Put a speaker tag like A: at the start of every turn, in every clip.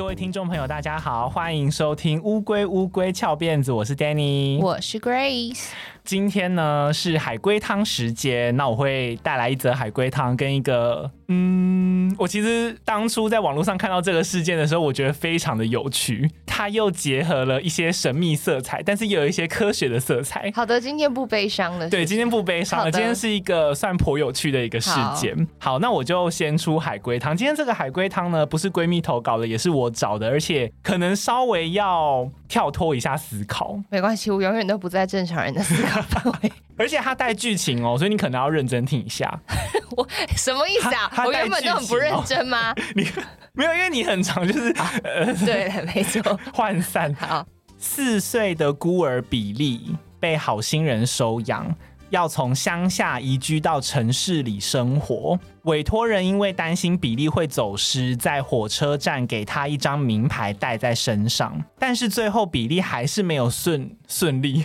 A: 各位听众朋友，大家好，欢迎收听《乌龟乌龟翘辫子》，我是 Danny，
B: 我是 Grace。
A: 今天呢是海龟汤时间，那我会带来一则海龟汤跟一个，嗯，我其实当初在网络上看到这个事件的时候，我觉得非常的有趣，它又结合了一些神秘色彩，但是又有一些科学的色彩。
B: 好的，今天不悲伤了。
A: 对，今天不悲伤了，今天是一个算颇有趣的一个事件。好，好，那我就先出海龟汤。今天这个海龟汤呢，不是闺蜜投稿的，也是我找的，而且可能稍微要跳脱一下思考。
B: 没关系，我永远都不在正常人的思考范围。
A: 而且它带剧情哦，所以你可能要认真听一下。
B: 我什么意思啊？我原本都很不认真吗？
A: 你没有，因为你很常就是呃，
B: 对，没错，
A: 涣散。好，四岁的孤儿比利被好心人收养。要从乡下移居到城市里生活，委托人因为担心比利会走失，在火车站给他一张名牌带在身上。但是最后比利还是没有顺 顺利，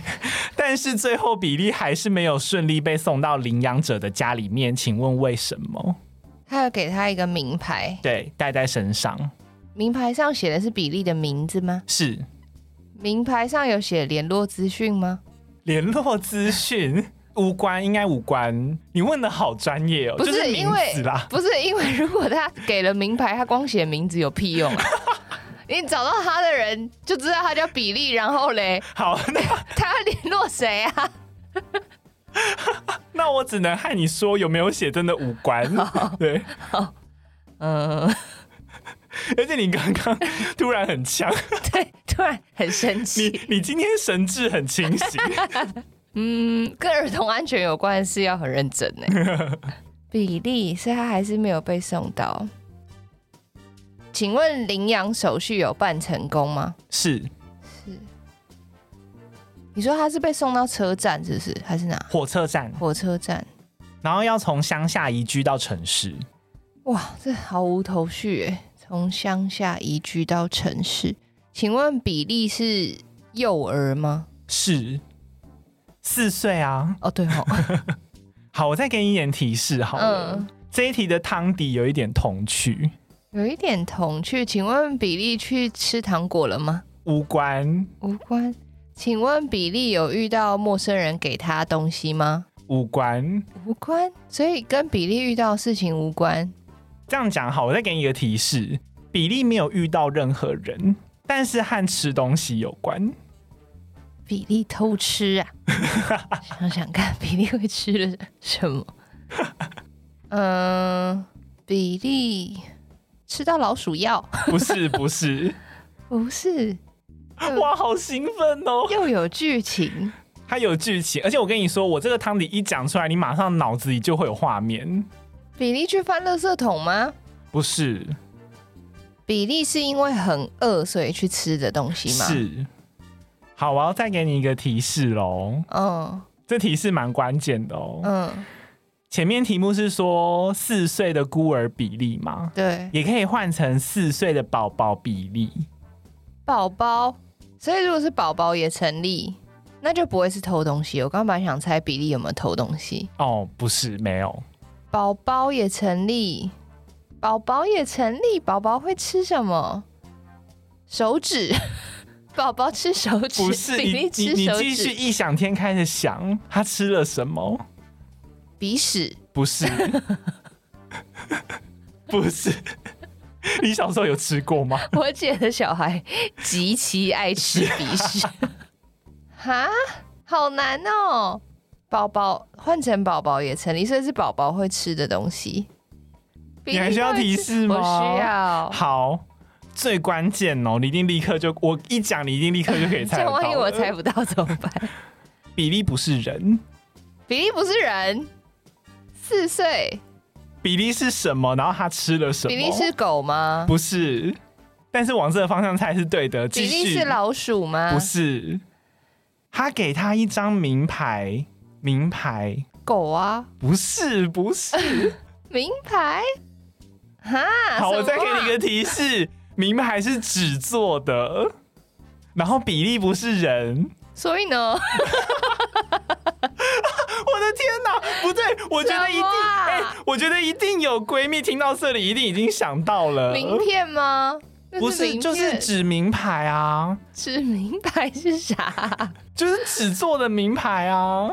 A: 但是最后比利还是没有顺利被送到领养者的家里面。请问为什么？
B: 他要给他一个名牌，
A: 对，带在身上。
B: 名牌上写的是比利的名字吗？
A: 是。
B: 名牌上有写联络资讯吗？
A: 联络资讯。无关，应该无关。你问的好专业哦，
B: 不是，
A: 就是
B: 因为不是因为如果他给了名牌，他光写名字有屁用啊？你找到他的人就知道他叫比利，然后嘞，
A: 好，那
B: 他要联络谁啊？
A: 那我只能和你说，有没有写真的无关。好对，好，
B: 嗯，
A: 而且你刚刚突然很呛，
B: 对，突然很生气。
A: 你你今天神志很清醒。
B: 嗯，跟儿童安全有关的事要很认真呢。比利，所以他还是没有被送到。请问领养手续有办成功吗？
A: 是
B: 是。你说他是被送到车站，是不是？还是哪？
A: 火车站。
B: 火车站。
A: 然后要从乡下移居到城市。
B: 哇，这毫无头绪哎！从乡下移居到城市，请问比利是幼儿吗？
A: 是。四岁啊！
B: 哦，对哦。
A: 好，我再给你一点提示好了。嗯，这一题的汤底有一点童趣，
B: 有一点童趣。请问比利去吃糖果了吗？
A: 无关，
B: 无关。请问比利有遇到陌生人给他东西吗？
A: 无关，
B: 无关。所以跟比利遇到的事情无关。
A: 这样讲好，我再给你一个提示：比利没有遇到任何人，但是和吃东西有关。
B: 比利偷吃啊！想想看，比利会吃了什么？嗯、呃，比利吃到老鼠药？
A: 不是，不是，
B: 不是。
A: 哇，好兴奋哦！
B: 又有剧情，
A: 它有剧情，而且我跟你说，我这个汤底一讲出来，你马上脑子里就会有画面。
B: 比利去翻垃圾桶吗？
A: 不是。
B: 比利是因为很饿，所以去吃的东西吗？
A: 是。好，我要再给你一个提示喽。嗯，这提示蛮关键的哦。嗯，前面题目是说四岁的孤儿比例嘛？
B: 对，
A: 也可以换成四岁的宝宝比例。
B: 宝宝，所以如果是宝宝也成立，那就不会是偷东西。我刚刚本来想猜比例有没有偷东西。
A: 哦，不是，没有。
B: 宝宝也成立，宝宝也成立，宝宝会吃什么？手指。宝宝吃手指，
A: 不是你你继续异想天开的想，他吃了什么？
B: 鼻屎？
A: 不是，不是。你小时候有吃过吗？
B: 我姐的小孩极其爱吃鼻屎。哈，好难哦。宝宝换成宝宝也成立，所以是宝宝会吃的东西。
A: 你还需要提示吗？
B: 我需要。
A: 好。最关键哦，你一定立刻就我一讲，你一定立刻就可以猜到。
B: 万一我猜不到怎么办？
A: 比利不是人，
B: 比利不是人，四岁。
A: 比利是什么？然后他吃了什么？
B: 比利是狗吗？
A: 不是，但是往这个方向猜是对的。
B: 比利是老鼠吗？
A: 不是，他给他一张名牌，名牌
B: 狗啊？
A: 不是，不是
B: 名牌。哈，
A: 好，我再给你一个提示。名牌是纸做的，然后比例不是人，
B: 所以呢？我
A: 的天哪，不对，我觉得一定，哎、我觉得一定有闺蜜听到这里，一定已经想到了。
B: 名片吗？
A: 不是，就是指名牌啊。
B: 指名牌是啥？
A: 就是纸做的名牌啊。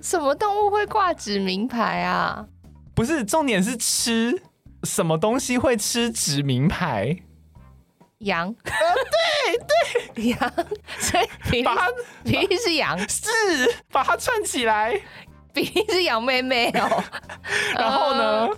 B: 什么动物会挂纸名牌啊？
A: 不是，重点是吃什么东西会吃纸名牌？
B: 羊。
A: 呃，对对，
B: 羊。所以比利比利是羊，
A: 是把它串起来。
B: 比利是羊妹妹哦。
A: 然后呢？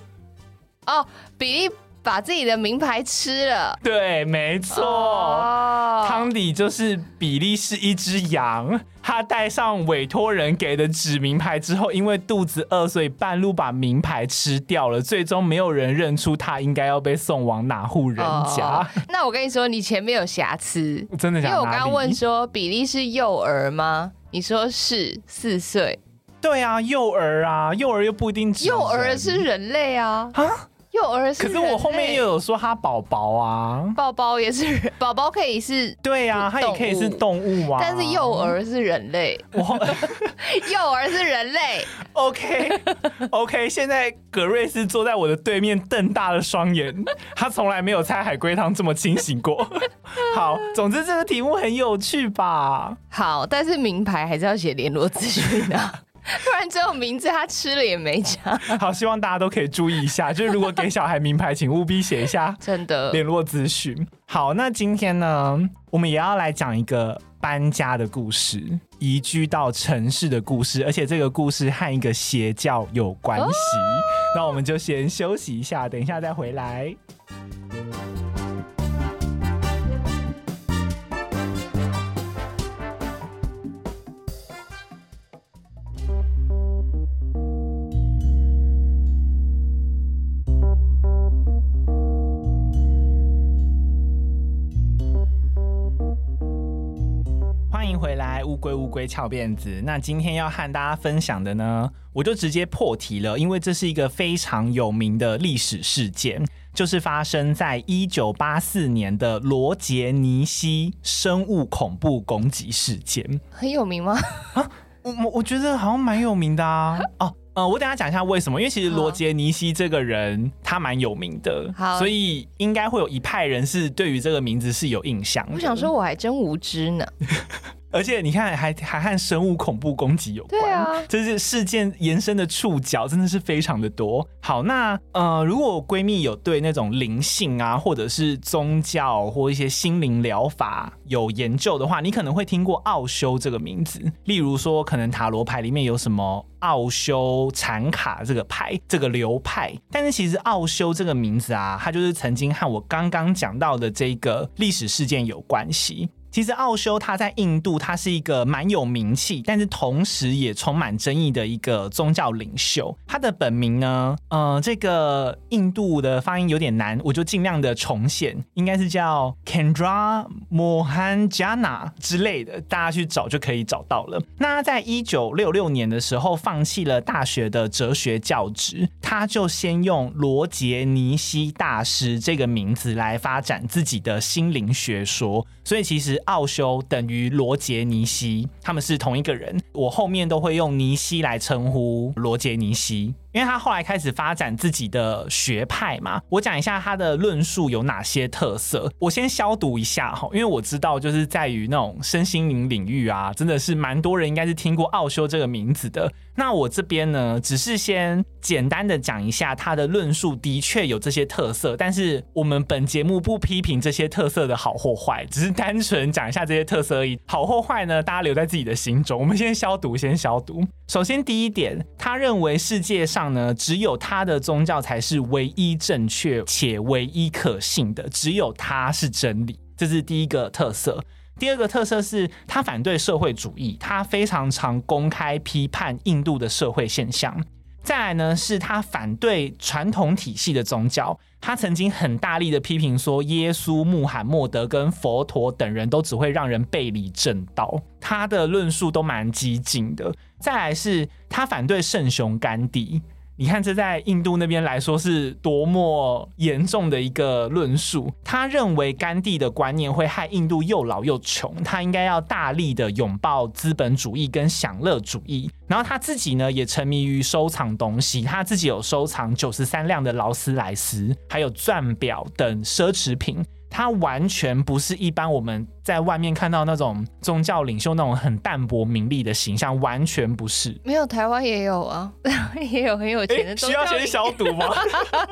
B: 哦，比利。把自己的名牌吃了，
A: 对，没错。Oh. 汤底就是比利是一只羊，他带上委托人给的纸名牌之后，因为肚子饿，所以半路把名牌吃掉了。最终没有人认出他应该要被送往哪户人家。Oh.
B: 那我跟你说，你前面有瑕疵，
A: 真的假的？
B: 因为我刚刚问说比利是幼儿吗？你说是四岁。
A: 对啊，幼儿啊，幼儿又不一定。
B: 幼儿是人类啊。啊？幼儿是，
A: 可是我后面又有说他宝宝啊，
B: 宝宝也是人，宝宝可以是，
A: 对呀、啊，他也可以是动物啊，
B: 但是幼儿是人类，我 幼儿是人类
A: ，OK OK，现在葛瑞斯坐在我的对面，瞪大了双眼，他从来没有猜海龟汤这么清醒过。好，总之这个题目很有趣吧？
B: 好，但是名牌还是要写联络资讯的。不然只有名字，他吃了也没讲。
A: 好，希望大家都可以注意一下，就是如果给小孩名牌，请务必写一下 真的联络资讯。好，那今天呢，我们也要来讲一个搬家的故事，移居到城市的故事，而且这个故事和一个邪教有关系。哦、那我们就先休息一下，等一下再回来。龟乌龟翘辫子，那今天要和大家分享的呢，我就直接破题了，因为这是一个非常有名的历史事件，就是发生在一九八四年的罗杰尼西生物恐怖攻击事件。
B: 很有名吗？啊，
A: 我我我觉得好像蛮有名的啊。哦，呃，我等下讲一下为什么，因为其实罗杰尼西这个人他蛮有名的，好，所以应该会有一派人是对于这个名字是有印象的。
B: 我想说我还真无知呢。
A: 而且你看还，还还和生物恐怖攻击有关，对啊，这是事件延伸的触角真的是非常的多。好，那呃，如果闺蜜有对那种灵性啊，或者是宗教或一些心灵疗法有研究的话，你可能会听过奥修这个名字。例如说，可能塔罗牌里面有什么奥修禅卡这个牌，这个流派。但是其实奥修这个名字啊，它就是曾经和我刚刚讲到的这个历史事件有关系。其实奥修他在印度，他是一个蛮有名气，但是同时也充满争议的一个宗教领袖。他的本名呢，呃，这个印度的发音有点难，我就尽量的重现，应该是叫 Kendra Mohanjana 之类的，大家去找就可以找到了。那他在一九六六年的时候放弃了大学的哲学教职，他就先用罗杰尼西大师这个名字来发展自己的心灵学说，所以其实。奥修等于罗杰尼西，他们是同一个人。我后面都会用尼西来称呼罗杰尼西。因为他后来开始发展自己的学派嘛，我讲一下他的论述有哪些特色。我先消毒一下哈，因为我知道就是在于那种身心灵领域啊，真的是蛮多人应该是听过奥修这个名字的。那我这边呢，只是先简单的讲一下他的论述，的确有这些特色，但是我们本节目不批评这些特色的好或坏，只是单纯讲一下这些特色而已。好或坏呢，大家留在自己的心中。我们先消毒，先消毒。首先第一点，他认为世界上。上呢，只有他的宗教才是唯一正确且唯一可信的，只有他是真理，这是第一个特色。第二个特色是他反对社会主义，他非常常公开批判印度的社会现象。再来呢，是他反对传统体系的宗教，他曾经很大力的批评说，耶稣、穆罕默德跟佛陀等人都只会让人背离正道，他的论述都蛮激进的。再来是他反对圣雄甘地。你看，这在印度那边来说是多么严重的一个论述。他认为甘地的观念会害印度又老又穷，他应该要大力的拥抱资本主义跟享乐主义。然后他自己呢，也沉迷于收藏东西，他自己有收藏九十三辆的劳斯莱斯，还有钻表等奢侈品。他完全不是一般我们在外面看到那种宗教领袖那种很淡泊名利的形象，完全不是。
B: 没有，台湾也有啊，也有很有钱的、
A: 欸。需要先消毒吗？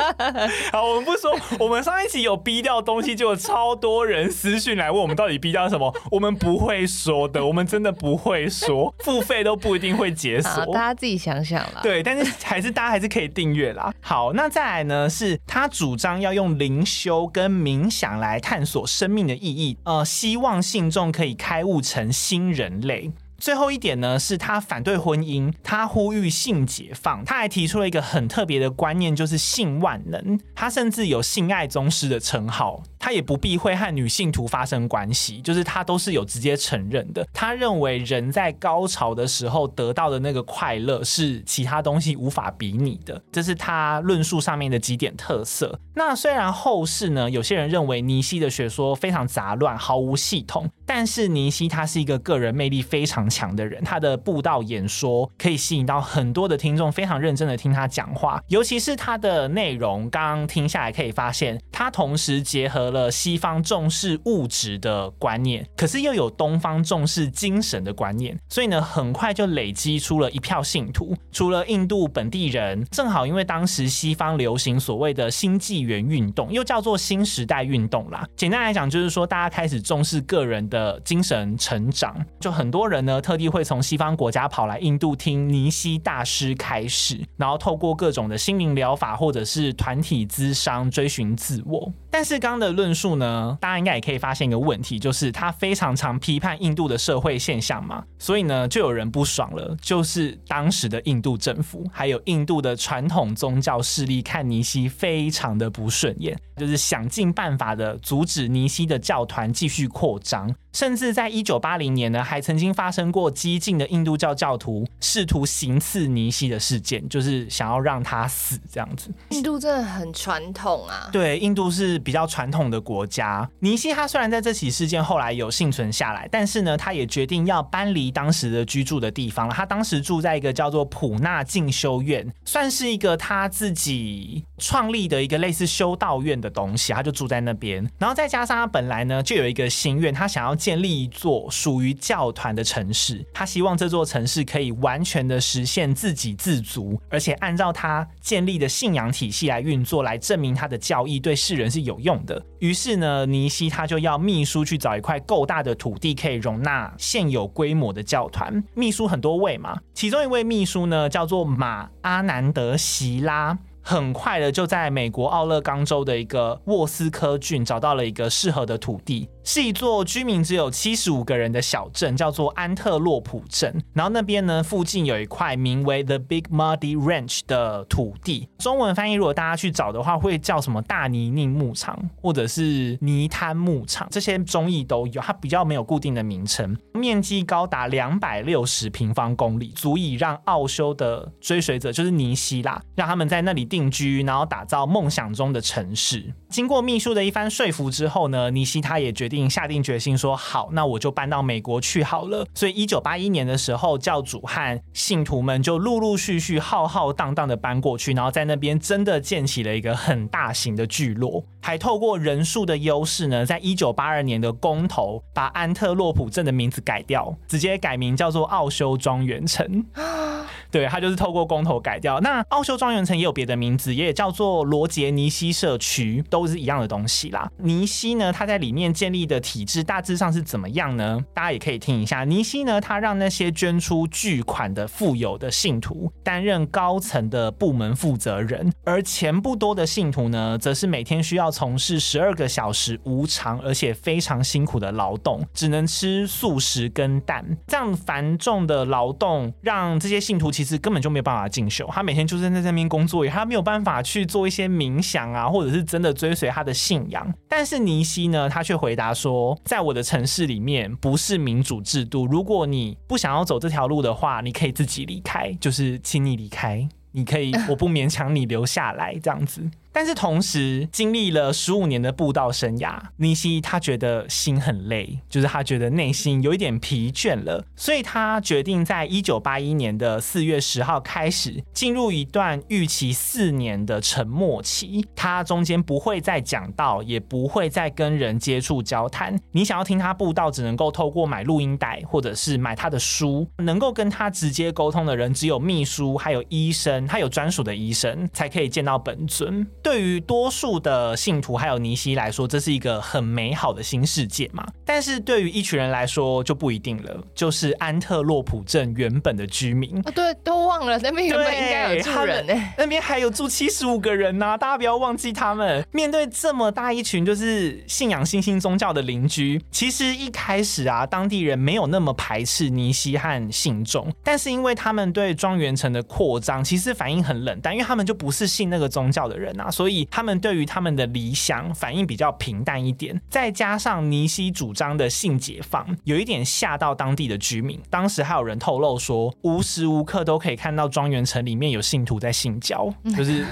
A: 好，我们不说。我们上一集有逼掉东西，就有超多人私讯来问我们到底逼掉什么。我们不会说的，我们真的不会说，付费都不一定会解锁。
B: 大家自己想想啦。
A: 对，但是还是大家还是可以订阅啦。好，那再来呢？是他主张要用灵修跟冥想来探索生命的意义，呃，希望望信众可以开悟成新人类。最后一点呢，是他反对婚姻，他呼吁性解放，他还提出了一个很特别的观念，就是性万能。他甚至有性爱宗师的称号，他也不避讳和女信徒发生关系，就是他都是有直接承认的。他认为人在高潮的时候得到的那个快乐是其他东西无法比拟的，这是他论述上面的几点特色。那虽然后世呢，有些人认为尼西的学说非常杂乱，毫无系统，但是尼西他是一个个人魅力非常强的人，他的布道演说可以吸引到很多的听众，非常认真的听他讲话。尤其是他的内容，刚刚听下来可以发现，他同时结合了西方重视物质的观念，可是又有东方重视精神的观念，所以呢，很快就累积出了一票信徒。除了印度本地人，正好因为当时西方流行所谓的新纪元运动，又叫做新时代运动啦。简单来讲，就是说大家开始重视个人的的精神成长，就很多人呢。特地会从西方国家跑来印度听尼西大师开始，然后透过各种的心灵疗法或者是团体咨商追寻自我。但是刚刚的论述呢，大家应该也可以发现一个问题，就是他非常常批判印度的社会现象嘛，所以呢就有人不爽了，就是当时的印度政府还有印度的传统宗教势力看尼西非常的不顺眼，就是想尽办法的阻止尼西的教团继续扩张。甚至在一九八零年呢，还曾经发生过激进的印度教教徒试图行刺尼西的事件，就是想要让他死这样子。
B: 印度真的很传统啊。
A: 对，印度是比较传统的国家。尼西他虽然在这起事件后来有幸存下来，但是呢，他也决定要搬离当时的居住的地方了。他当时住在一个叫做普纳进修院，算是一个他自己创立的一个类似修道院的东西，他就住在那边。然后再加上他本来呢就有一个心愿，他想要。建立一座属于教团的城市，他希望这座城市可以完全的实现自给自足，而且按照他建立的信仰体系来运作，来证明他的教义对世人是有用的。于是呢，尼西他就要秘书去找一块够大的土地，可以容纳现有规模的教团。秘书很多位嘛，其中一位秘书呢叫做马阿南德席拉。很快的就在美国奥勒冈州的一个沃斯科郡找到了一个适合的土地，是一座居民只有七十五个人的小镇，叫做安特洛普镇。然后那边呢，附近有一块名为 The Big Muddy Ranch 的土地，中文翻译如果大家去找的话，会叫什么大泥泞牧场，或者是泥滩牧场，这些中译都有，它比较没有固定的名称。面积高达两百六十平方公里，足以让奥修的追随者，就是尼西啦，让他们在那里。定居，然后打造梦想中的城市。经过秘书的一番说服之后呢，尼西他也决定下定决心说：“好，那我就搬到美国去好了。”所以，一九八一年的时候，教主和信徒们就陆陆续续、浩浩荡荡的搬过去，然后在那边真的建起了一个很大型的聚落，还透过人数的优势呢，在一九八二年的公投，把安特洛普镇的名字改掉，直接改名叫做奥修庄园城。对，他就是透过公投改掉。那奥修庄园城也有别的名字，也叫做罗杰尼西社区，都是一样的东西啦。尼西呢，他在里面建立的体制大致上是怎么样呢？大家也可以听一下。尼西呢，他让那些捐出巨款的富有的信徒担任高层的部门负责人，而钱不多的信徒呢，则是每天需要从事十二个小时无偿而且非常辛苦的劳动，只能吃素食跟蛋。这样繁重的劳动让这些信徒其实。根本就没有办法进修，他每天就是在那边工作，他没有办法去做一些冥想啊，或者是真的追随他的信仰。但是尼西呢，他却回答说，在我的城市里面不是民主制度，如果你不想要走这条路的话，你可以自己离开，就是请你离开，你可以，我不勉强你留下来这样子。但是同时经历了十五年的布道生涯，尼西他觉得心很累，就是他觉得内心有一点疲倦了，所以他决定在一九八一年的四月十号开始进入一段预期四年的沉默期。他中间不会再讲道，也不会再跟人接触交谈。你想要听他布道，只能够透过买录音带或者是买他的书，能够跟他直接沟通的人只有秘书，还有医生，他有专属的医生才可以见到本尊。对于多数的信徒还有尼西来说，这是一个很美好的新世界嘛。但是对于一群人来说就不一定了，就是安特洛普镇原本的居民，
B: 哦，对，都忘了那边原本应该有住人呢，
A: 那边还有住七十五个人呢，啊，大家不要忘记他们。面对这么大一群就是信仰新兴宗教的邻居，其实一开始啊，当地人没有那么排斥尼西和信众，但是因为他们对庄园城的扩张其实反应很冷淡，因为他们就不是信那个宗教的人啊，所以他们对于他们的理想反应比较平淡一点。再加上尼西主张的性解放，有一点吓到当地的居民。当时还有人透露说，无时无刻都可以看到庄园城里面有信徒在性交，就是。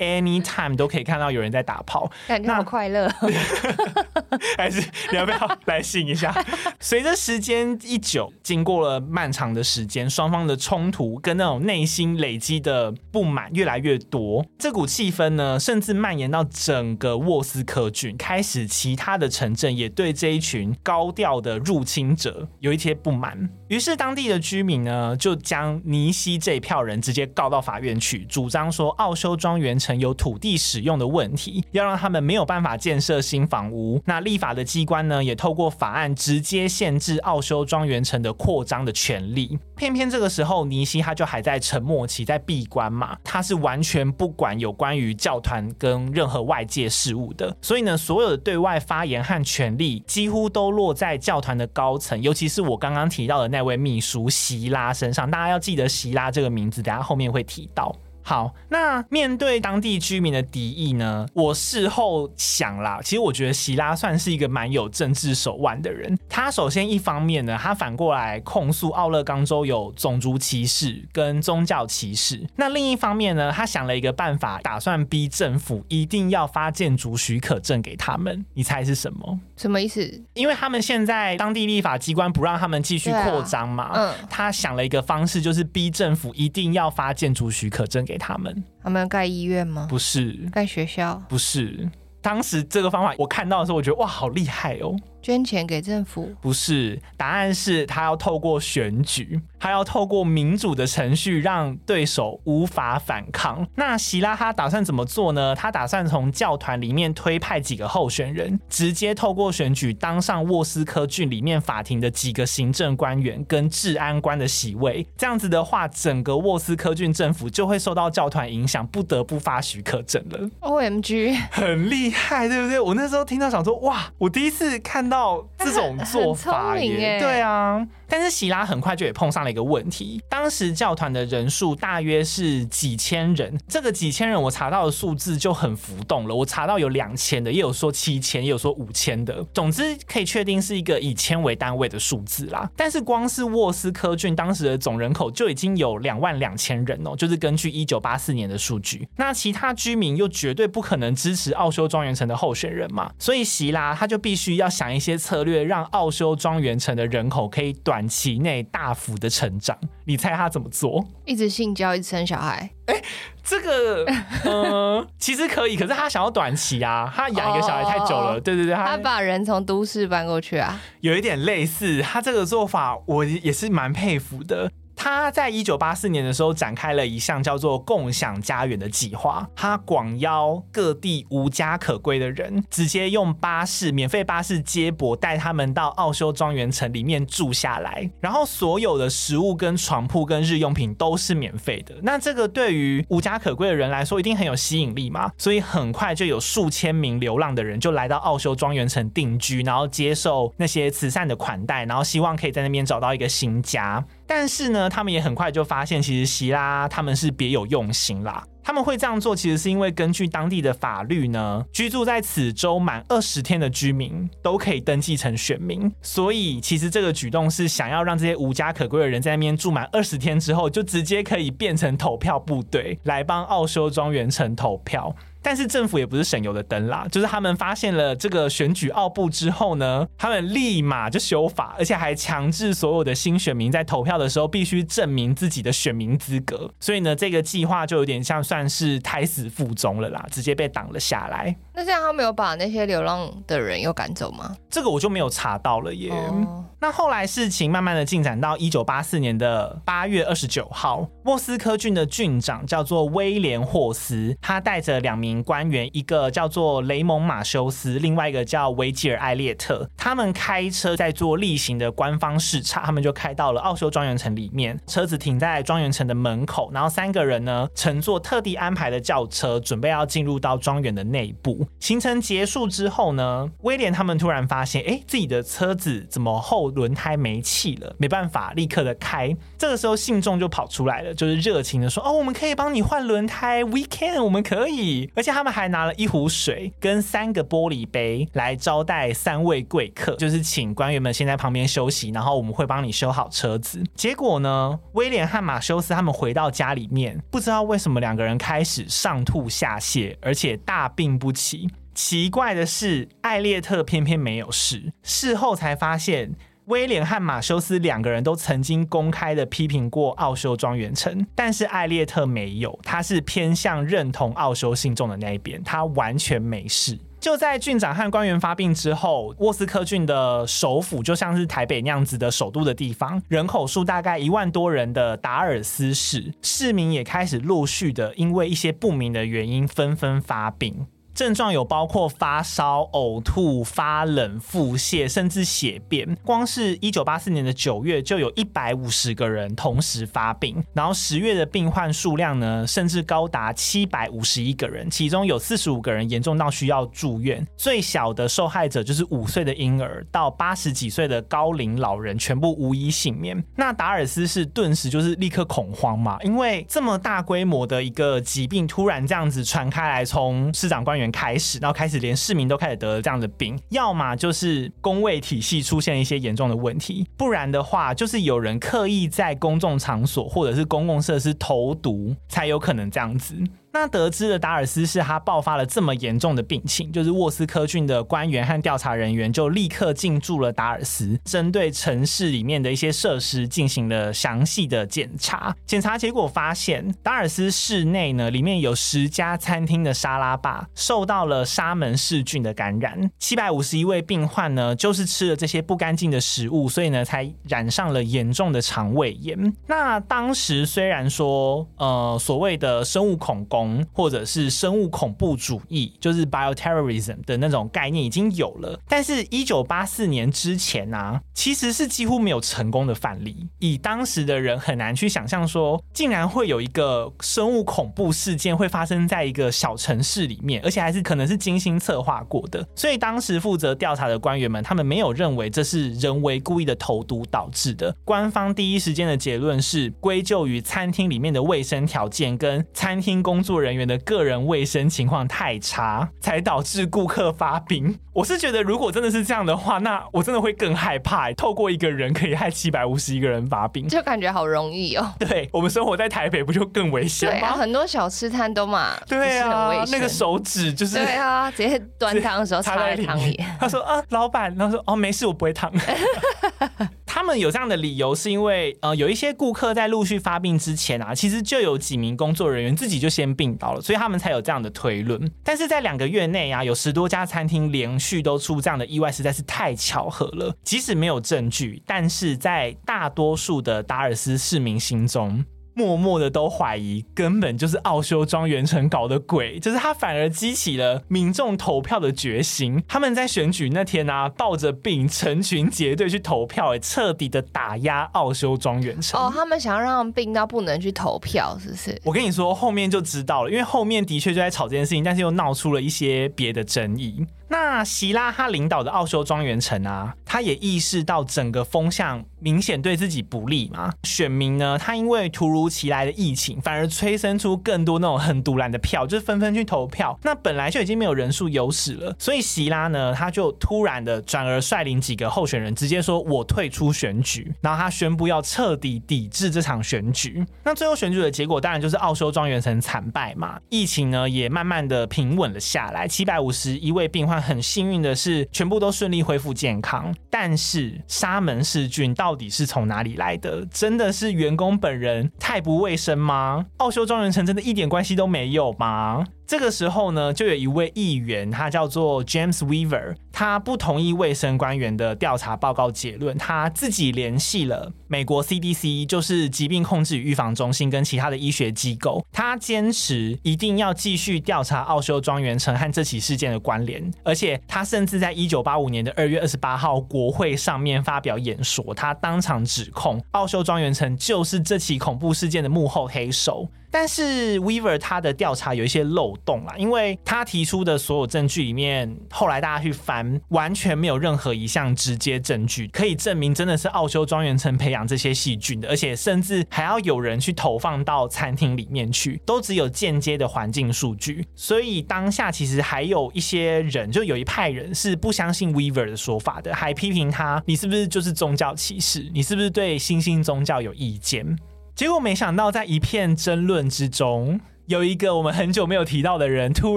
A: Anytime 都可以看到有人在打炮，
B: 感觉好快乐。
A: 还是你要不要来信一下？随着时间一久，经过了漫长的时间，双方的冲突跟那种内心累积的不满越来越多，这股气氛呢，甚至蔓延到整个沃斯科郡，开始其他的城镇也对这一群高调的入侵者有一些不满。于是当地的居民呢，就将尼西这一票人直接告到法院去，主张说奥修庄园城有土地使用的问题，要让他们没有办法建设新房屋。那立法的机关呢，也透过法案直接限制奥修庄园城的扩张的权利。偏偏这个时候，尼西他就还在沉默期，在闭关嘛，他是完全不管有关于教团跟任何外界事务的。所以呢，所有的对外发言和权力几乎都落在教团的高层，尤其是我刚刚提到的那位秘书席拉身上。大家要记得席拉这个名字，等下后面会提到。好，那面对当地居民的敌意呢？我事后想啦，其实我觉得席拉算是一个蛮有政治手腕的人。他首先一方面呢，他反过来控诉奥勒冈州有种族歧视跟宗教歧视。那另一方面呢，他想了一个办法，打算逼政府一定要发建筑许可证给他们。你猜是什么？
B: 什么意思？
A: 因为他们现在当地立法机关不让他们继续扩张嘛。啊、嗯。他想了一个方式，就是逼政府一定要发建筑许可证给他们。
B: 他们要盖医院吗？
A: 不是。
B: 盖学校？
A: 不是。当时这个方法我看到的时候，我觉得哇，好厉害哦！
B: 捐钱给政府？
A: 不是，答案是他要透过选举，他要透过民主的程序，让对手无法反抗。那席拉哈打算怎么做呢？他打算从教团里面推派几个候选人，直接透过选举当上沃斯科郡里面法庭的几个行政官员跟治安官的席位。这样子的话，整个沃斯科郡政府就会受到教团影响，不得不发许可证了。
B: OMG，
A: 很厉害，对不对？我那时候听到想说，哇，我第一次看到这种做法耶，对啊。但是席拉很快就也碰上了一个问题，当时教团的人数大约是几千人，这个几千人我查到的数字就很浮动了，我查到有两千的，也有说七千，也有说五千的，总之可以确定是一个以千为单位的数字啦。但是光是沃斯科郡当时的总人口就已经有两万两千人哦，就是根据一九八四年的数据，那其他居民又绝对不可能支持奥修庄园城的候选人嘛，所以席拉他就必须要想一些策略，让奥修庄园城的人口可以短期内大幅的成长，你猜他怎么做？
B: 一直性交，一直生小孩。
A: 哎、欸，这个，嗯、呃，其实可以，可是他想要短期啊，他养一个小孩太久了。哦、对对对，他，
B: 他把人从都市搬过去啊，
A: 有一点类似。他这个做法，我也是蛮佩服的。他在一九八四年的时候展开了一项叫做“共享家园”的计划，他广邀各地无家可归的人，直接用巴士免费巴士接驳，带他们到奥修庄园城里面住下来，然后所有的食物跟床铺跟日用品都是免费的。那这个对于无家可归的人来说，一定很有吸引力嘛，所以很快就有数千名流浪的人就来到奥修庄园城定居，然后接受那些慈善的款待，然后希望可以在那边找到一个新家。但是呢，他们也很快就发现，其实希拉他们是别有用心啦。他们会这样做，其实是因为根据当地的法律呢，居住在此州满二十天的居民都可以登记成选民。所以，其实这个举动是想要让这些无家可归的人在那边住满二十天之后，就直接可以变成投票部队，来帮奥修庄园城投票。但是政府也不是省油的灯啦，就是他们发现了这个选举奥布之后呢，他们立马就修法，而且还强制所有的新选民在投票的时候必须证明自己的选民资格。所以呢，这个计划就有点像算是胎死腹中了啦，直接被挡了下来。
B: 那这样他没有把那些流浪的人又赶走吗？
A: 这个我就没有查到了耶。Oh. 那后来事情慢慢的进展到一九八四年的八月二十九号，莫斯科郡的郡长叫做威廉霍斯，他带着两名官员，一个叫做雷蒙马修斯，另外一个叫维吉尔艾列特，他们开车在做例行的官方视察，他们就开到了奥修庄园城里面，车子停在庄园城的门口，然后三个人呢乘坐特地安排的轿车，准备要进入到庄园的内部。行程结束之后呢，威廉他们突然发现，哎，自己的车子怎么后轮胎没气了，没办法立刻的开。这个时候信众就跑出来了，就是热情的说：“哦，我们可以帮你换轮胎，We can，我们可以。”而且他们还拿了一壶水跟三个玻璃杯来招待三位贵客，就是请官员们先在旁边休息，然后我们会帮你修好车子。结果呢，威廉和马修斯他们回到家里面，不知道为什么两个人开始上吐下泻，而且大病不起。奇怪的是，艾列特偏偏没有事。事后才发现，威廉和马修斯两个人都曾经公开的批评过奥修庄园城，但是艾列特没有，他是偏向认同奥修信众的那一边，他完全没事。就在郡长和官员发病之后，莫斯科郡的首府就像是台北那样子的首都的地方，人口数大概一万多人的达尔斯市，市民也开始陆续的因为一些不明的原因纷纷发病。症状有包括发烧、呕吐、发冷、腹泻，甚至血便。光是一九八四年的九月，就有一百五十个人同时发病。然后十月的病患数量呢，甚至高达七百五十一个人，其中有四十五个人严重到需要住院。最小的受害者就是五岁的婴儿，到八十几岁的高龄老人，全部无一幸免。那达尔斯是顿时就是立刻恐慌嘛，因为这么大规模的一个疾病突然这样子传开来，从市长官员开始，然后开始连市民都开始得了这样的病，要么就是工位体系出现一些严重的问题，不然的话就是有人刻意在公众场所或者是公共设施投毒，才有可能这样子。那得知了达尔斯是他爆发了这么严重的病情，就是沃斯科郡的官员和调查人员就立刻进驻了达尔斯，针对城市里面的一些设施进行了详细的检查。检查结果发现，达尔斯市内呢，里面有十家餐厅的沙拉吧受到了沙门氏菌的感染，七百五十一位病患呢，就是吃了这些不干净的食物，所以呢才染上了严重的肠胃炎。那当时虽然说，呃，所谓的生物恐攻。或者是生物恐怖主义，就是 bioterrorism 的那种概念已经有了，但是一九八四年之前啊，其实是几乎没有成功的范例。以当时的人很难去想象说，竟然会有一个生物恐怖事件会发生在一个小城市里面，而且还是可能是精心策划过的。所以当时负责调查的官员们，他们没有认为这是人为故意的投毒导致的。官方第一时间的结论是归咎于餐厅里面的卫生条件跟餐厅工作。做人员的个人卫生情况太差，才导致顾客发病。我是觉得，如果真的是这样的话，那我真的会更害怕。透过一个人可以害七百五十一个人发病，
B: 就感觉好容易哦。
A: 对，我们生活在台北，不就更危险吗？
B: 对啊，很多小吃摊都嘛，
A: 对啊，那个手指就是
B: 对啊，直接端汤的时候 插在汤里。
A: 他说啊，老板，他说哦，没事，我不会烫。他们有这样的理由，是因为呃，有一些顾客在陆续发病之前啊，其实就有几名工作人员自己就先病倒了，所以他们才有这样的推论。但是在两个月内啊，有十多家餐厅连续都出这样的意外，实在是太巧合了。即使没有证据，但是在大多数的达尔斯市民心中。默默的都怀疑，根本就是奥修庄园城搞的鬼，就是他反而激起了民众投票的决心。他们在选举那天啊，抱着病成群结队去投票，哎，彻底的打压奥修庄园城。
B: 哦，他们想要让病到不能去投票，是不是？
A: 我跟你说，后面就知道了，因为后面的确就在吵这件事情，但是又闹出了一些别的争议。那希拉他领导的奥修庄园城啊，他也意识到整个风向明显对自己不利嘛。选民呢，他因为突如其来的疫情，反而催生出更多那种很独揽的票，就是纷纷去投票。那本来就已经没有人数优势了，所以希拉呢，他就突然的转而率领几个候选人，直接说我退出选举，然后他宣布要彻底抵制这场选举。那最后选举的结果当然就是奥修庄园城惨败嘛，疫情呢也慢慢的平稳了下来，七百五十一位病患很幸运的是全部都顺利恢复健康。但是沙门氏菌到底是从哪里来的？真的是员工本人太不卫生吗？奥修庄园城真的一点关系都没有吗？这个时候呢，就有一位议员，他叫做 James Weaver，他不同意卫生官员的调查报告结论，他自己联系了美国 CDC，就是疾病控制与预防中心跟其他的医学机构，他坚持一定要继续调查奥修庄园城和这起事件的关联，而且他甚至在一九八五年的二月二十八号国会上面发表演说，他当场指控奥修庄园城就是这起恐怖事件的幕后黑手。但是 Weaver 他的调查有一些漏洞啊，因为他提出的所有证据里面，后来大家去翻，完全没有任何一项直接证据可以证明真的是奥修庄园城培养这些细菌的，而且甚至还要有人去投放到餐厅里面去，都只有间接的环境数据。所以当下其实还有一些人，就有一派人是不相信 Weaver 的说法的，还批评他，你是不是就是宗教歧视？你是不是对新兴宗教有意见？结果没想到，在一片争论之中，有一个我们很久没有提到的人突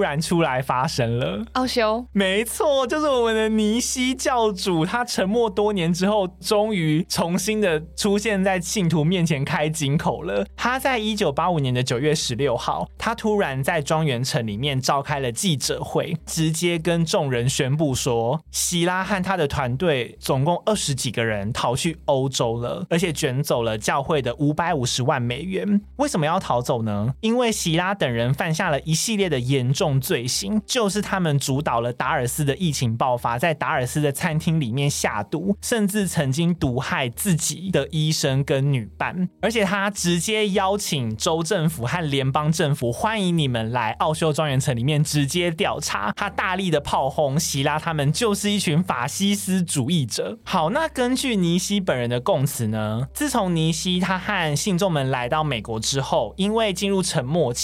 A: 然出来发声了。
B: 奥修，
A: 没错，就是我们的尼西教主。他沉默多年之后，终于重新的出现在信徒面前开金口了。他在一九八五年的九月十六号，他突然在庄园城里面召开了记者会，直接跟众人宣布说，希拉和他的团队总共二十几个人逃去欧洲了，而且卷走了教会的五百五十万美元。为什么要逃走呢？因为希拉。他等人犯下了一系列的严重罪行，就是他们主导了达尔斯的疫情爆发，在达尔斯的餐厅里面下毒，甚至曾经毒害自己的医生跟女伴，而且他直接邀请州政府和联邦政府欢迎你们来奥修庄园城里面直接调查。他大力的炮轰席拉他们就是一群法西斯主义者。好，那根据尼西本人的供词呢，自从尼西他和信众们来到美国之后，因为进入沉默期。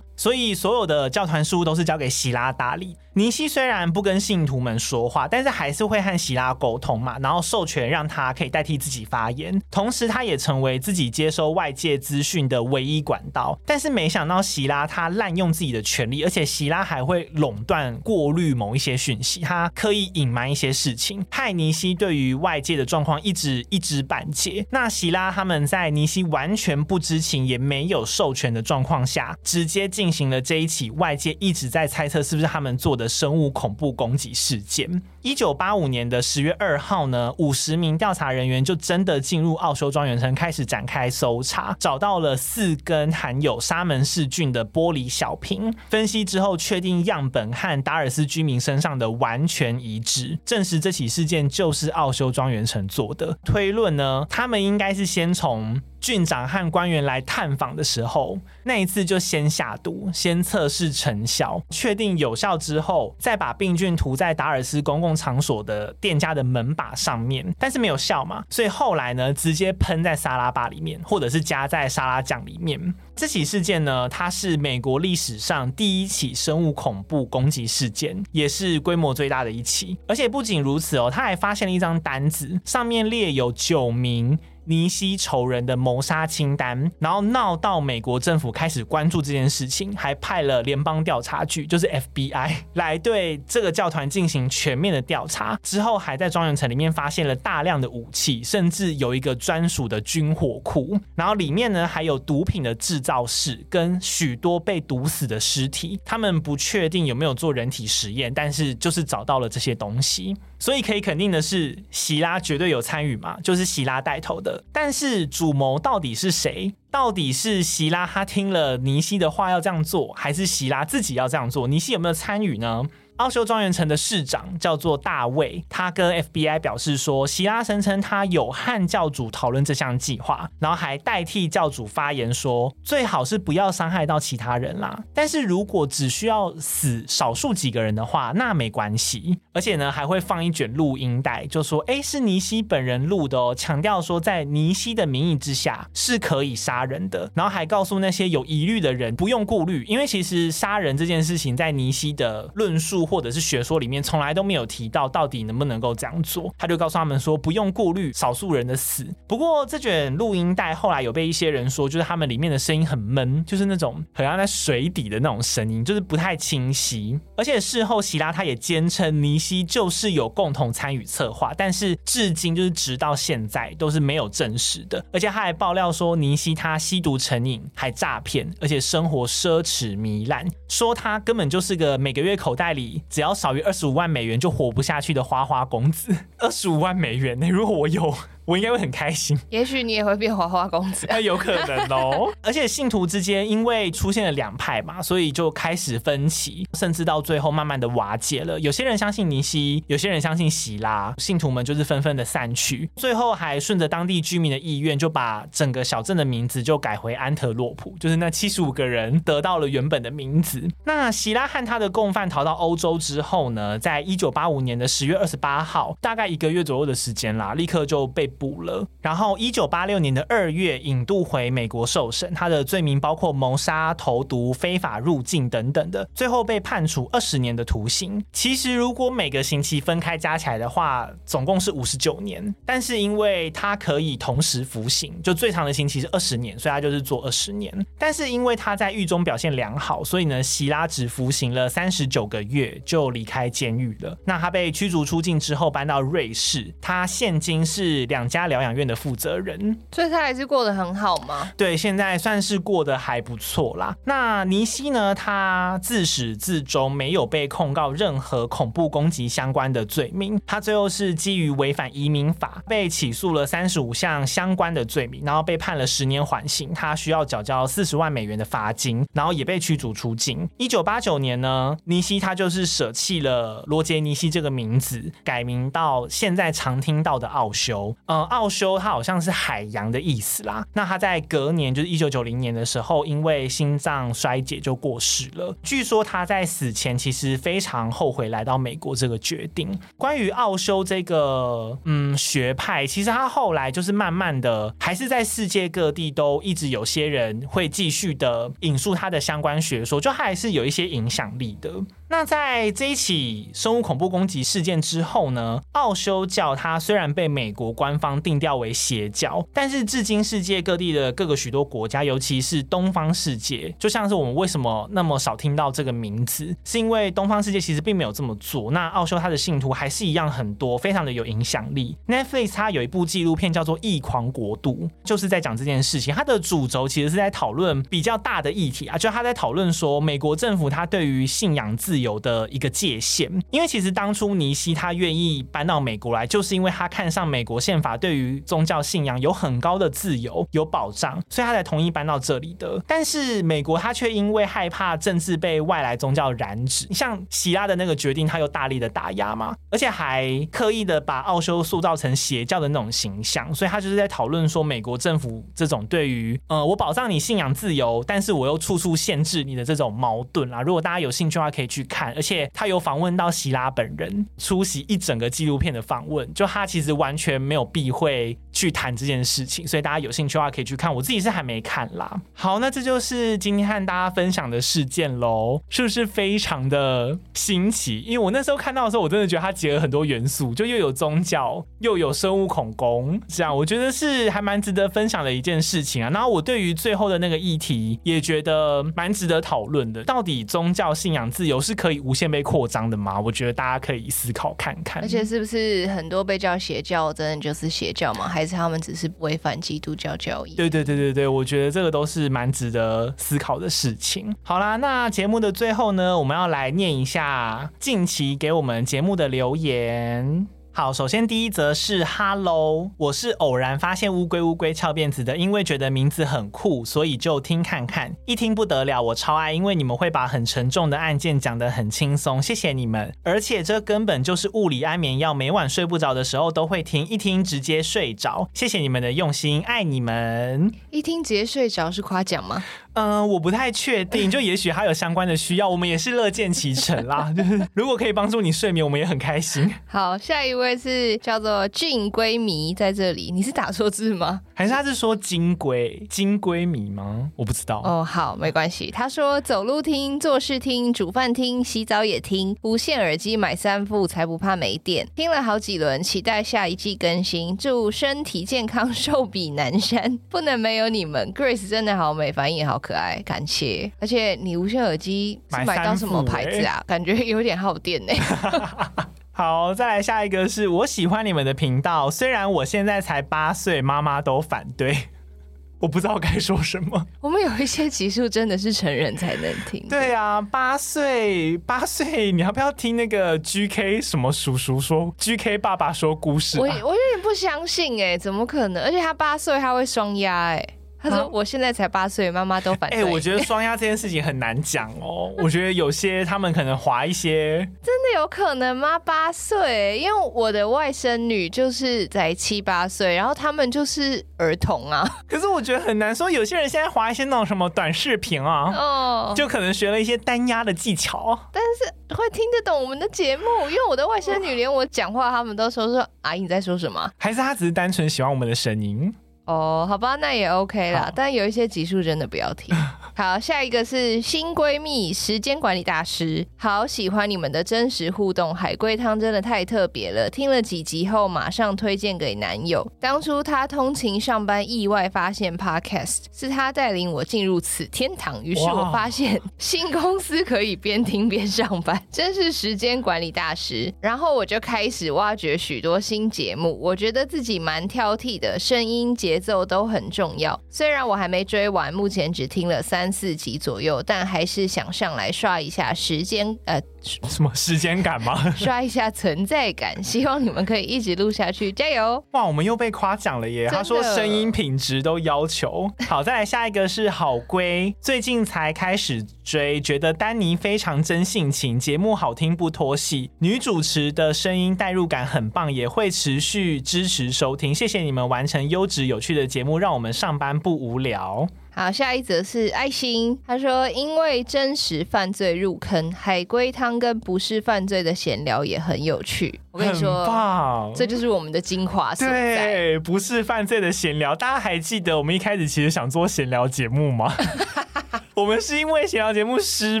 A: 所以所有的教团书都是交给希拉打理。尼西虽然不跟信徒们说话，但是还是会和希拉沟通嘛，然后授权让他可以代替自己发言，同时他也成为自己接收外界资讯的唯一管道。但是没想到希拉他滥用自己的权力，而且希拉还会垄断、过滤某一些讯息，他刻意隐瞒一些事情，害尼西对于外界的状况一直一知半解。那希拉他们在尼西完全不知情也没有授权的状况下，直接进行了这一起外界一直在猜测是不是他们做的。生物恐怖攻击事件。一九八五年的十月二号呢，五十名调查人员就真的进入奥修庄园城，开始展开搜查，找到了四根含有沙门氏菌的玻璃小瓶。分析之后，确定样本和达尔斯居民身上的完全一致，证实这起事件就是奥修庄园城做的。推论呢，他们应该是先从。郡长和官员来探访的时候，那一次就先下毒，先测试成效，确定有效之后，再把病菌涂在达尔斯公共场所的店家的门把上面，但是没有效嘛，所以后来呢，直接喷在沙拉吧里面，或者是加在沙拉酱里面。这起事件呢，它是美国历史上第一起生物恐怖攻击事件，也是规模最大的一起。而且不仅如此哦，他还发现了一张单子，上面列有九名。尼西仇人的谋杀清单，然后闹到美国政府开始关注这件事情，还派了联邦调查局，就是 FBI 来对这个教团进行全面的调查。之后还在庄园城里面发现了大量的武器，甚至有一个专属的军火库，然后里面呢还有毒品的制造室跟许多被毒死的尸体。他们不确定有没有做人体实验，但是就是找到了这些东西。所以可以肯定的是，席拉绝对有参与嘛，就是席拉带头的。但是主谋到底是谁？到底是席拉他听了尼西的话要这样做，还是席拉自己要这样做？尼西有没有参与呢？奥修庄园城的市长叫做大卫，他跟 FBI 表示说，希拉声称他有和教主讨论这项计划，然后还代替教主发言说，最好是不要伤害到其他人啦。但是如果只需要死少数几个人的话，那没关系。而且呢，还会放一卷录音带，就说，哎，是尼西本人录的哦，强调说在尼西的名义之下是可以杀人的，然后还告诉那些有疑虑的人不用顾虑，因为其实杀人这件事情在尼西的论述或者是学说里面从来都没有提到到底能不能够这样做，他就告诉他们说不用顾虑少数人的死。不过这卷录音带后来有被一些人说，就是他们里面的声音很闷，就是那种好像在水底的那种声音，就是不太清晰。而且事后希拉他也坚称尼西就是有共同参与策划，但是至今就是直到现在都是没有证实的。而且他还爆料说尼西他吸毒成瘾，还诈骗，而且生活奢侈糜烂，说他根本就是个每个月口袋里只要少于二十五万美元就活不下去的花花公子。二十五万美元呢？如果我有。我应该会很开心，
B: 也许你也会变花花公子，那
A: 有可能哦。而且信徒之间因为出现了两派嘛，所以就开始分歧，甚至到最后慢慢的瓦解了。有些人相信尼西，有些人相信希拉，信徒们就是纷纷的散去，最后还顺着当地居民的意愿，就把整个小镇的名字就改回安特洛普，就是那七十五个人得到了原本的名字。那希拉和他的共犯逃到欧洲之后呢，在一九八五年的十月二十八号，大概一个月左右的时间啦，立刻就被。捕了，然后一九八六年的二月引渡回美国受审，他的罪名包括谋杀、投毒、非法入境等等的，最后被判处二十年的徒刑。其实如果每个刑期分开加起来的话，总共是五十九年，但是因为他可以同时服刑，就最长的刑期是二十年，所以他就是做二十年。但是因为他在狱中表现良好，所以呢，希拉只服刑了三十九个月就离开监狱了。那他被驱逐出境之后搬到瑞士，他现今是两家疗养院的负责人，
B: 所以他还是过得很好吗？
A: 对，现在算是过得还不错啦。那尼西呢？他自始至终没有被控告任何恐怖攻击相关的罪名。他最后是基于违反移民法被起诉了三十五项相关的罪名，然后被判了十年缓刑。他需要缴交四十万美元的罚金，然后也被驱逐出境。一九八九年呢，尼西他就是舍弃了罗杰尼西这个名字，改名到现在常听到的奥修。嗯。奥修，他好像是海洋的意思啦。那他在隔年，就是一九九零年的时候，因为心脏衰竭就过世了。据说他在死前其实非常后悔来到美国这个决定。关于奥修这个嗯学派，其实他后来就是慢慢的，还是在世界各地都一直有些人会继续的引述他的相关学说，就还是有一些影响力的。那在这一起生物恐怖攻击事件之后呢，奥修教它虽然被美国官方定调为邪教，但是至今世界各地的各个许多国家，尤其是东方世界，就像是我们为什么那么少听到这个名字，是因为东方世界其实并没有这么做。那奥修他的信徒还是一样很多，非常的有影响力。Netflix 它有一部纪录片叫做《异狂国度》，就是在讲这件事情。它的主轴其实是在讨论比较大的议题啊，就他在讨论说美国政府它对于信仰自由的一个界限，因为其实当初尼西他愿意搬到美国来，就是因为他看上美国宪法对于宗教信仰有很高的自由有保障，所以他才同意搬到这里的。但是美国他却因为害怕政治被外来宗教染指，像希拉的那个决定，他又大力的打压嘛，而且还刻意的把奥修塑造成邪教的那种形象，所以他就是在讨论说美国政府这种对于呃我保障你信仰自由，但是我又处处限制你的这种矛盾啦。如果大家有兴趣的话，可以去。看，而且他有访问到希拉本人，出席一整个纪录片的访问，就他其实完全没有避讳去谈这件事情，所以大家有兴趣的话可以去看。我自己是还没看啦。好，那这就是今天和大家分享的事件喽，是不是非常的新奇？因为我那时候看到的时候，我真的觉得它结合很多元素，就又有宗教，又有生物恐攻，这样我觉得是还蛮值得分享的一件事情啊。然后我对于最后的那个议题也觉得蛮值得讨论的，到底宗教信仰自由是可以无限被扩张的吗？我觉得大家可以思考看看。
B: 而且是不是很多被叫邪教，真的就是邪教吗？还是他们只是违反基督教教义？
A: 对对对对对，我觉得这个都是蛮值得思考的事情。好啦，那节目的最后呢，我们要来念一下近期给我们节目的留言。好，首先第一则是 Hello，我是偶然发现乌龟乌龟翘辫子的，因为觉得名字很酷，所以就听看看，一听不得了，我超爱，因为你们会把很沉重的案件讲得很轻松，谢谢你们，而且这根本就是物理安眠药，每晚睡不着的时候都会听，一听直接睡着，谢谢你们的用心，爱你们，
B: 一听直接睡着是夸奖吗？
A: 嗯、呃，我不太确定，就也许他有相关的需要，我们也是乐见其成啦。就是如果可以帮助你睡眠，我们也很开心。
B: 好，下一位是叫做俊龟迷，在这里，你是打错字吗？
A: 还是他是说金龟金龟迷吗？我不知道。
B: 哦，好，没关系。他说走路听、做事听、煮饭听、洗澡也听，无线耳机买三副才不怕没电。听了好几轮，期待下一季更新。祝身体健康，寿比南山。不能没有你们，Grace 真的好美，反应也好。可爱，感谢。而且你无线耳机是买到什么牌子啊？欸、感觉有点耗电呢、欸。
A: 好，再来下一个是我喜欢你们的频道，虽然我现在才八岁，妈妈都反对，我不知道该说什么。
B: 我们有一些集数真的是成人才能听。
A: 对啊，八岁，八岁，你要不要听那个 GK 什么叔叔说？GK 爸爸说故事、啊？
B: 我我有点不相信哎、欸，怎么可能？而且他八岁他会双压哎。他说：“我现在才八岁，妈妈都反对。”哎、
A: 欸，我觉得双压这件事情很难讲哦。我觉得有些他们可能滑一些，
B: 真的有可能吗？八岁，因为我的外甥女就是在七八岁，然后他们就是儿童啊。
A: 可是我觉得很难说，有些人现在滑一些那种什么短视频啊，哦，就可能学了一些单压的技巧，
B: 但是会听得懂我们的节目。因为我的外甥女连我讲话，他们都说说阿姨你在说什么？
A: 还是他只是单纯喜欢我们的声音？
B: 哦，好吧，那也 OK 啦。但有一些集数真的不要听。好，下一个是新闺蜜时间管理大师，好喜欢你们的真实互动，海龟汤真的太特别了。听了几集后，马上推荐给男友。当初他通勤上班，意外发现 Podcast，是他带领我进入此天堂。于是我发现新公司可以边听边上班，真是时间管理大师。然后我就开始挖掘许多新节目，我觉得自己蛮挑剔的，声音节。节奏都很重要，虽然我还没追完，目前只听了三四集左右，但还是想上来刷一下时间，呃，
A: 什么时间感吗？
B: 刷一下存在感，希望你们可以一直录下去，加油！
A: 哇，我们又被夸奖了耶！他说声音品质都要求好。再来下一个是好龟，最近才开始追，觉得丹尼非常真性情，节目好听不脱戏，女主持的声音代入感很棒，也会持续支持收听，谢谢你们完成优质有趣的节目，让我们上班不无聊。
B: 好，下一则是爱心，他说因为真实犯罪入坑，海龟汤跟不是犯罪的闲聊也很有趣。我跟你说，
A: 棒
B: 这就是我们的精华所在。
A: 对，不是犯罪的闲聊，大家还记得我们一开始其实想做闲聊节目吗？我们是因为闲聊节目失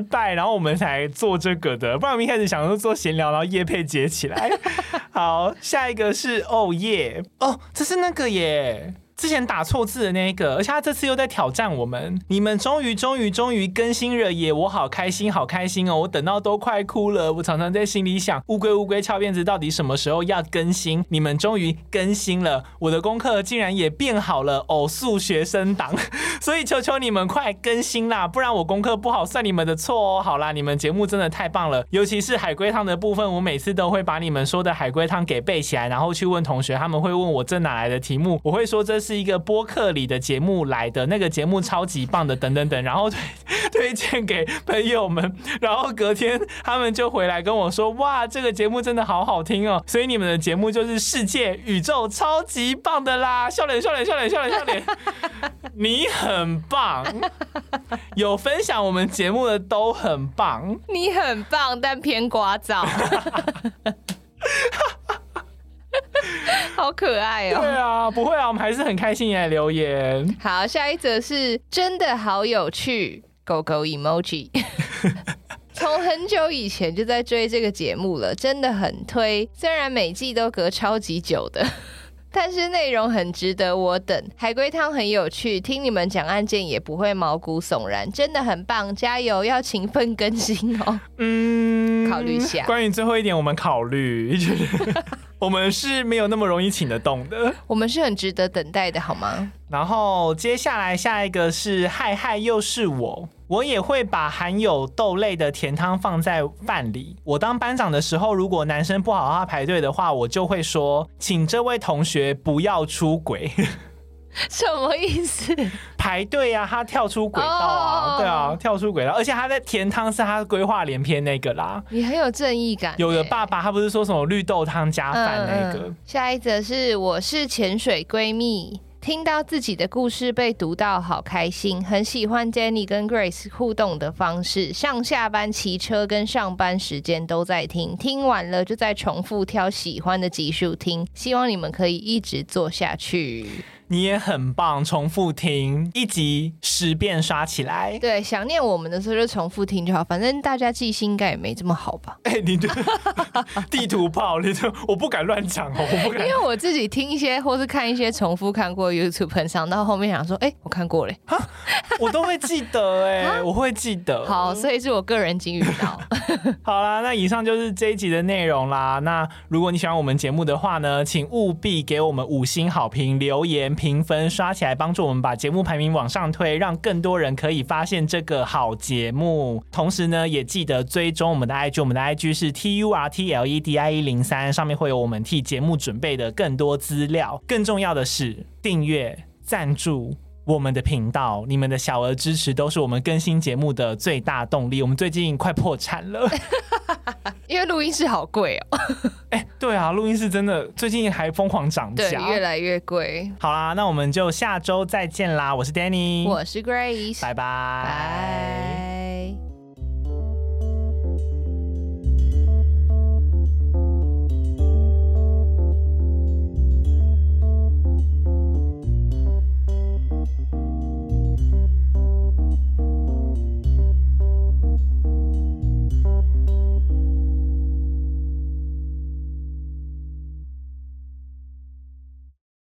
A: 败，然后我们才做这个的。不然我们一开始想说做闲聊，然后叶配接起来。好，下一个是哦耶哦，这是那个耶。之前打错字的那个，而且他这次又在挑战我们。你们终于、终于、终于更新了耶！我好开心，好开心哦！我等到都快哭了。我常常在心里想，乌龟乌龟翘辫子到底什么时候要更新？你们终于更新了，我的功课竟然也变好了，偶数学生党。所以求求你们快更新啦，不然我功课不好算你们的错哦。好啦，你们节目真的太棒了，尤其是海龟汤的部分，我每次都会把你们说的海龟汤给背起来，然后去问同学，他们会问我这哪来的题目，我会说这是。是一个播客里的节目来的，那个节目超级棒的，等等等，然后推推荐给朋友们，然后隔天他们就回来跟我说，哇，这个节目真的好好听哦，所以你们的节目就是世界宇宙超级棒的啦！笑脸笑脸笑脸笑脸笑脸，你很棒，有分享我们节目的都很棒，
B: 你很棒，但偏聒噪。好可爱哦！
A: 对啊，不会啊，我们还是很开心来留言。
B: 好，下一则是真的好有趣，狗狗 emoji。从很久以前就在追这个节目了，真的很推。虽然每季都隔超级久的，但是内容很值得我等。海龟汤很有趣，听你们讲案件也不会毛骨悚然，真的很棒，加油，要勤奋更新哦。嗯，考虑一下。
A: 关于最后一点，我们考虑。我们是没有那么容易请得动的，
B: 我们是很值得等待的，好吗？
A: 然后接下来下一个是嗨嗨，又是我，我也会把含有豆类的甜汤放在饭里。我当班长的时候，如果男生不好好排队的话，我就会说，请这位同学不要出轨。
B: 什么意思？
A: 排队啊，他跳出轨道啊，oh. 对啊，跳出轨道，而且他在甜汤是他规划连篇那个啦。
B: 你很有正义感。
A: 有的爸爸他不是说什么绿豆汤加饭那个。嗯嗯。
B: 下一则是我是潜水闺蜜，听到自己的故事被读到好开心，很喜欢 Jenny 跟 Grace 互动的方式，上下班骑车跟上班时间都在听，听完了就再重复挑喜欢的集数听，希望你们可以一直做下去。
A: 你也很棒，重复听一集十遍刷起来。
B: 对，想念我们的时候就重复听就好，反正大家记性应该也没这么好吧？
A: 哎、欸，你这 地图炮，你这我不敢乱讲哦，我不敢。
B: 因为我自己听一些或是看一些重复看过 YouTube 上，到后面想说，哎、欸，我看过嘞，
A: 我都会记得哎、欸，我会记得。
B: 好，所以是我个人金鱼脑。
A: 好啦，那以上就是这一集的内容啦。那如果你喜欢我们节目的话呢，请务必给我们五星好评，留言。评分刷起来，帮助我们把节目排名往上推，让更多人可以发现这个好节目。同时呢，也记得追踪我们的 IG，我们的 IG 是 T U R T L E D I 一零三，上面会有我们替节目准备的更多资料。更重要的是，订阅、赞助。我们的频道，你们的小额支持都是我们更新节目的最大动力。我们最近快破产了，
B: 因为录音室好贵哦。
A: 哎、欸，对啊，录音室真的最近还疯狂涨价，
B: 越来越贵。
A: 好啦，那我们就下周再见啦！我是 Danny，
B: 我是 Grace，
A: 拜拜。